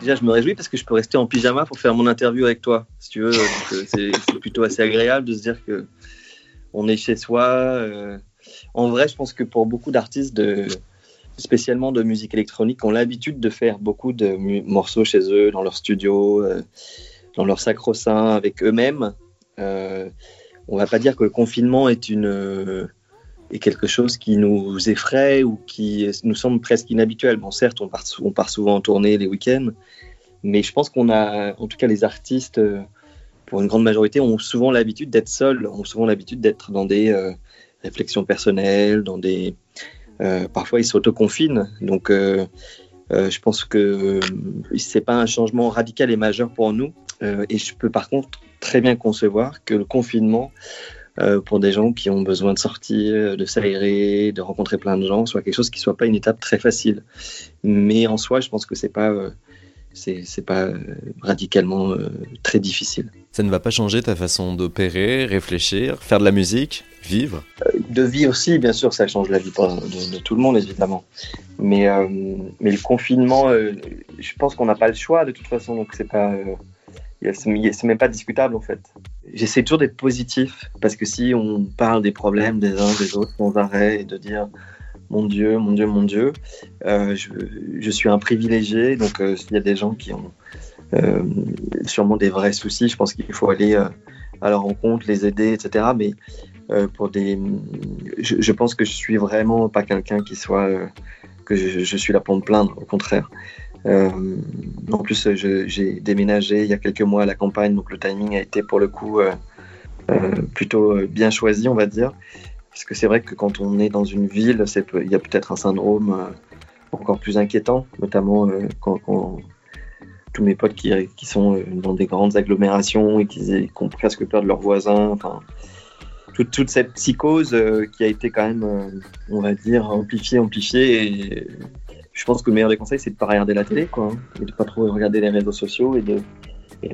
Déjà, je me réjouis parce que je peux rester en pyjama pour faire mon interview avec toi, si tu veux. Euh, c'est plutôt assez agréable de se dire que on est chez soi. Euh. En vrai, je pense que pour beaucoup d'artistes, spécialement de musique électronique, ont l'habitude de faire beaucoup de morceaux chez eux, dans leur studio, euh, dans leur sacro-saint, avec eux-mêmes. on va pas dire que le confinement est une est quelque chose qui nous effraie ou qui nous semble presque inhabituel. Bon, certes, on part, souvent en tournée les week-ends, mais je pense qu'on a, en tout cas les artistes, euh, pour une grande majorité, ont souvent l'habitude d'être seuls, ont souvent l'habitude d'être dans des euh, réflexions personnelles, dans des... Euh, parfois, ils s'autoconfinent. Donc, je pense que c'est pas un changement radical et majeur pour nous. et je peux par contre très bien concevoir que le confinement euh, pour des gens qui ont besoin de sortir, de s'aérer, de rencontrer plein de gens, soit quelque chose qui soit pas une étape très facile. Mais en soi, je pense que c'est pas euh, c'est pas euh, radicalement très difficile. Ça ne va pas changer ta façon d'opérer, réfléchir, faire de la musique, vivre? De vivre, aussi, bien sûr, ça change la vie de, de tout le monde, évidemment. Mais, mais le confinement, je pense qu'on n'a pas le choix de toute façon, donc c'est pas c'est même pas discutable en fait. J'essaie toujours d'être positif parce que si on parle des problèmes des uns des autres sans arrêt et de dire mon Dieu, mon Dieu, mon Dieu, euh, je, suis un privilégié. Donc euh, s'il y a des gens qui ont euh, sûrement des vrais soucis, je pense qu'il faut aller à leur rencontre, les aider, etc. Mais pour des, je, pense que je suis vraiment pas quelqu'un qui soit que je, suis là pour me plaindre. Au contraire, euh, en plus, j'ai déménagé il y a quelques mois à la campagne, donc le timing a été pour le coup euh, euh, plutôt bien choisi, on va dire. Parce que c'est vrai que quand on est dans une ville, il y a peut-être un syndrome encore plus inquiétant, notamment quand, tous mes potes qui, sont dans des grandes agglomérations et qui, qui, ont presque peur de leurs voisins. Enfin, toute, cette psychose qui a été quand même, on va dire, amplifiée, amplifiée. Je pense que le meilleur des conseils, c'est de ne pas regarder la télé, quoi, hein, et de pas trop regarder les réseaux sociaux et de,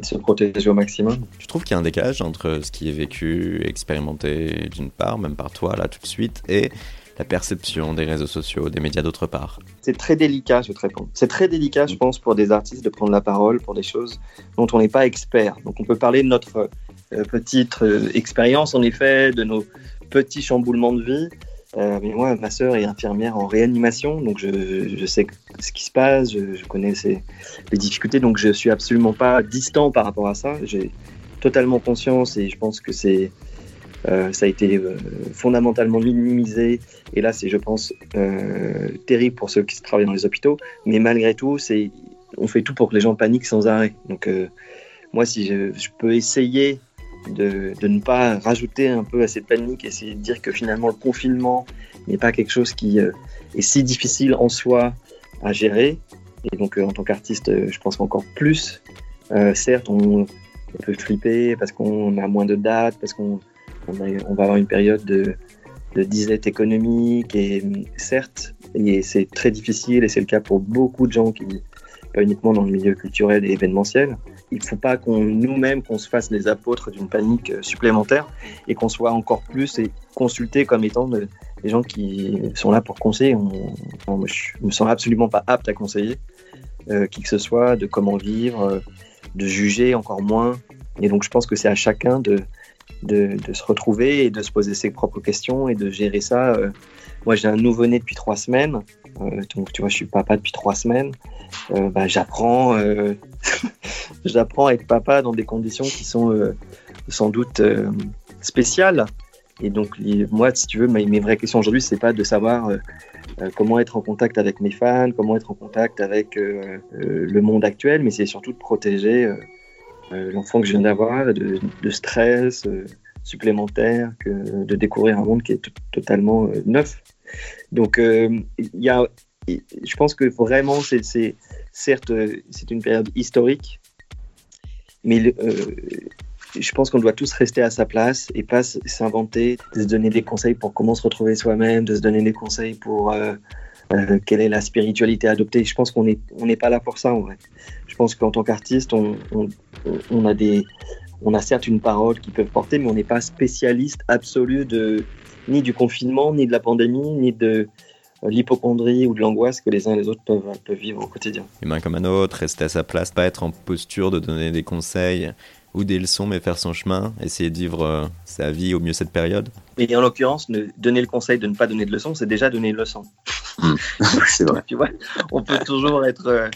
se protéger au maximum. Tu trouves qu'il y a un décalage entre ce qui est vécu, expérimenté d'une part, même par toi là tout de suite, et la perception des réseaux sociaux, des médias d'autre part? C'est très délicat, je te réponds. C'est très délicat, je pense, pour des artistes de prendre la parole pour des choses dont on n'est pas expert. Donc on peut parler de notre euh, petite euh, expérience, en effet, de nos petits chamboulements de vie. Euh, mais moi, ma sœur est infirmière en réanimation, donc je, je sais ce qui se passe, je, connais les difficultés, donc je suis absolument pas distant par rapport à ça. J'ai totalement conscience et je pense que euh, ça a été euh, fondamentalement minimisé. Et là, c'est, je pense, terrible pour ceux qui travaillent dans les hôpitaux. Mais malgré tout, on fait tout pour que les gens paniquent sans arrêt. Donc, moi, si je peux essayer de, ne pas rajouter un peu à cette panique, essayer de dire que finalement le confinement n'est pas quelque chose qui euh, est si difficile en soi à gérer. Et donc euh, en tant qu'artiste, euh, je pense qu'encore plus, certes, on, peut flipper parce qu'on a moins de dates, parce qu'on on, va avoir une période de, de disette économique, et certes, et c'est très difficile, et c'est le cas pour beaucoup de gens qui, pas uniquement dans le milieu culturel et événementiel, il ne faut pas qu'on nous-mêmes qu'on se fasse les apôtres d'une panique euh, supplémentaire et qu'on soit encore plus et consulté comme étant des gens qui sont là pour conseiller. On, je ne me sens absolument pas apte à conseiller euh, qui que ce soit de comment vivre, euh, de juger encore moins. Et donc je pense que c'est à chacun de, se retrouver et de se poser ses propres questions et de gérer ça. Euh. moi j'ai un nouveau-né depuis trois semaines, donc tu vois je suis papa depuis trois semaines. Bah, j'apprends j'apprends à être papa dans des conditions qui sont euh, sans doute euh, spéciales. Et donc, moi, si tu veux, mes, vraies questions aujourd'hui, c'est pas de savoir euh, comment être en contact avec mes fans, comment être en contact avec le monde actuel, mais c'est surtout de protéger l'enfant que je viens d'avoir de, stress supplémentaire, de découvrir un monde qui est totalement neuf. Donc, il y a, je pense que vraiment, c'est certes, c'est une période historique, mais euh, je pense qu'on doit tous rester à sa place et pas s'inventer, se donner des conseils pour comment se retrouver soi-même, de se donner des conseils pour euh, euh, quelle est la spiritualité adoptée. Je pense qu'on n'est pas là pour ça en vrai. Je pense qu'en tant qu'artiste, on, on, a certes une parole qui peut porter, mais on n'est pas spécialiste absolu de ni du confinement, ni de la pandémie, ni de l'hypochondrie ou de l'angoisse que les uns et les autres peuvent, peuvent vivre au quotidien. Humain comme un autre, rester à sa place, pas être en posture de donner des conseils ou des leçons, mais faire son chemin, essayer de vivre euh, sa vie au mieux cette période. Et en l'occurrence, donner le conseil de ne pas donner de leçons, c'est déjà donner une leçon. Hmm. c'est vrai. tu vois, on peut toujours être. Euh,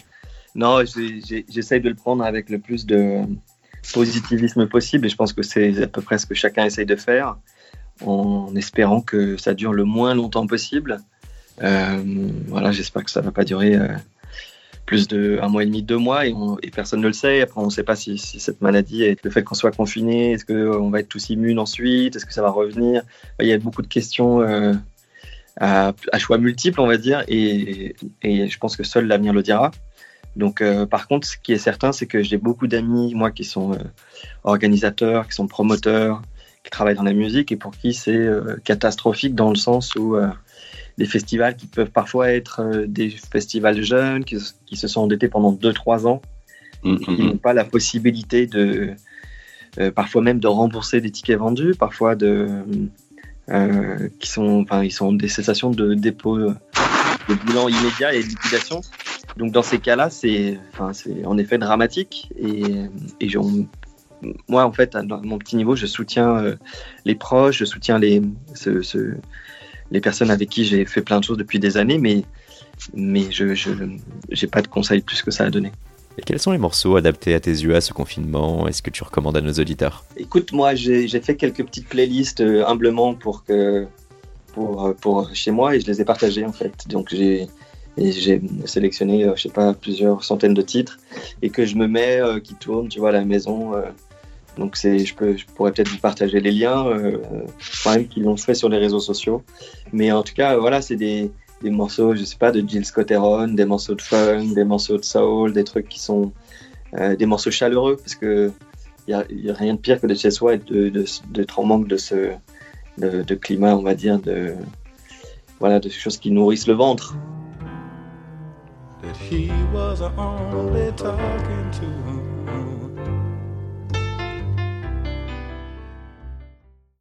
non, j'essaye de le prendre avec le plus de positivisme possible, et je pense que c'est à peu près ce que chacun essaye de faire, en espérant que ça dure le moins longtemps possible. Euh, voilà, j'espère que ça ne va pas durer plus de un mois et demi, deux mois, et, personne ne le sait. Après, on ne sait pas si, cette maladie, et le fait qu'on soit confiné, est-ce qu'on va être tous immunes ensuite, est-ce que ça va revenir? Il y a beaucoup de questions euh, à, choix multiples, on va dire, et, je pense que seul l'avenir le dira. Donc, euh, par contre, ce qui est certain, c'est que j'ai beaucoup d'amis, moi, qui sont euh, organisateurs, qui sont promoteurs, qui travaillent dans la musique, et pour qui c'est catastrophique dans le sens où des festivals qui peuvent parfois être euh, des festivals jeunes, qui, se sont endettés pendant 2-3 ans, qui mm, n'ont pas la possibilité de, euh, parfois même de rembourser des tickets vendus, parfois de, euh, qui sont, enfin, ils sont des cessations de dépôt de bilan immédiat et liquidation. Donc dans ces cas-là, c'est, enfin, c'est en effet dramatique et, et moi, en fait, à mon petit niveau, je soutiens les proches, je soutiens les, ce, ce, les personnes avec qui j'ai fait plein de choses depuis des années, mais, mais je n'ai pas de conseils plus que ça à donner. Et quels sont les morceaux adaptés à tes yeux à ce confinement? Est-ce que tu recommandes à nos auditeurs? Écoute, moi, j'ai fait quelques petites playlists euh, humblement pour, que, pour, euh, pour chez moi et je les ai partagées en fait. Donc j'ai j'ai sélectionné, euh, je sais pas, plusieurs centaines de titres et que je me mets, qui tournent, tu vois, à la maison donc je, je pourrais peut-être vous partager les liens, euh, quand même qu'ils l'ont fait sur les réseaux sociaux. Mais en tout cas, voilà, c'est des, des morceaux, je sais pas, de Jill Scott Heron, des morceaux de funk, des morceaux de soul, des trucs qui sont euh, des morceaux chaleureux, parce que il y, a, rien de pire que de chez soi et de, de, d'être en manque de ce de, de, climat, on va dire, de voilà, de choses qui nourrissent le ventre.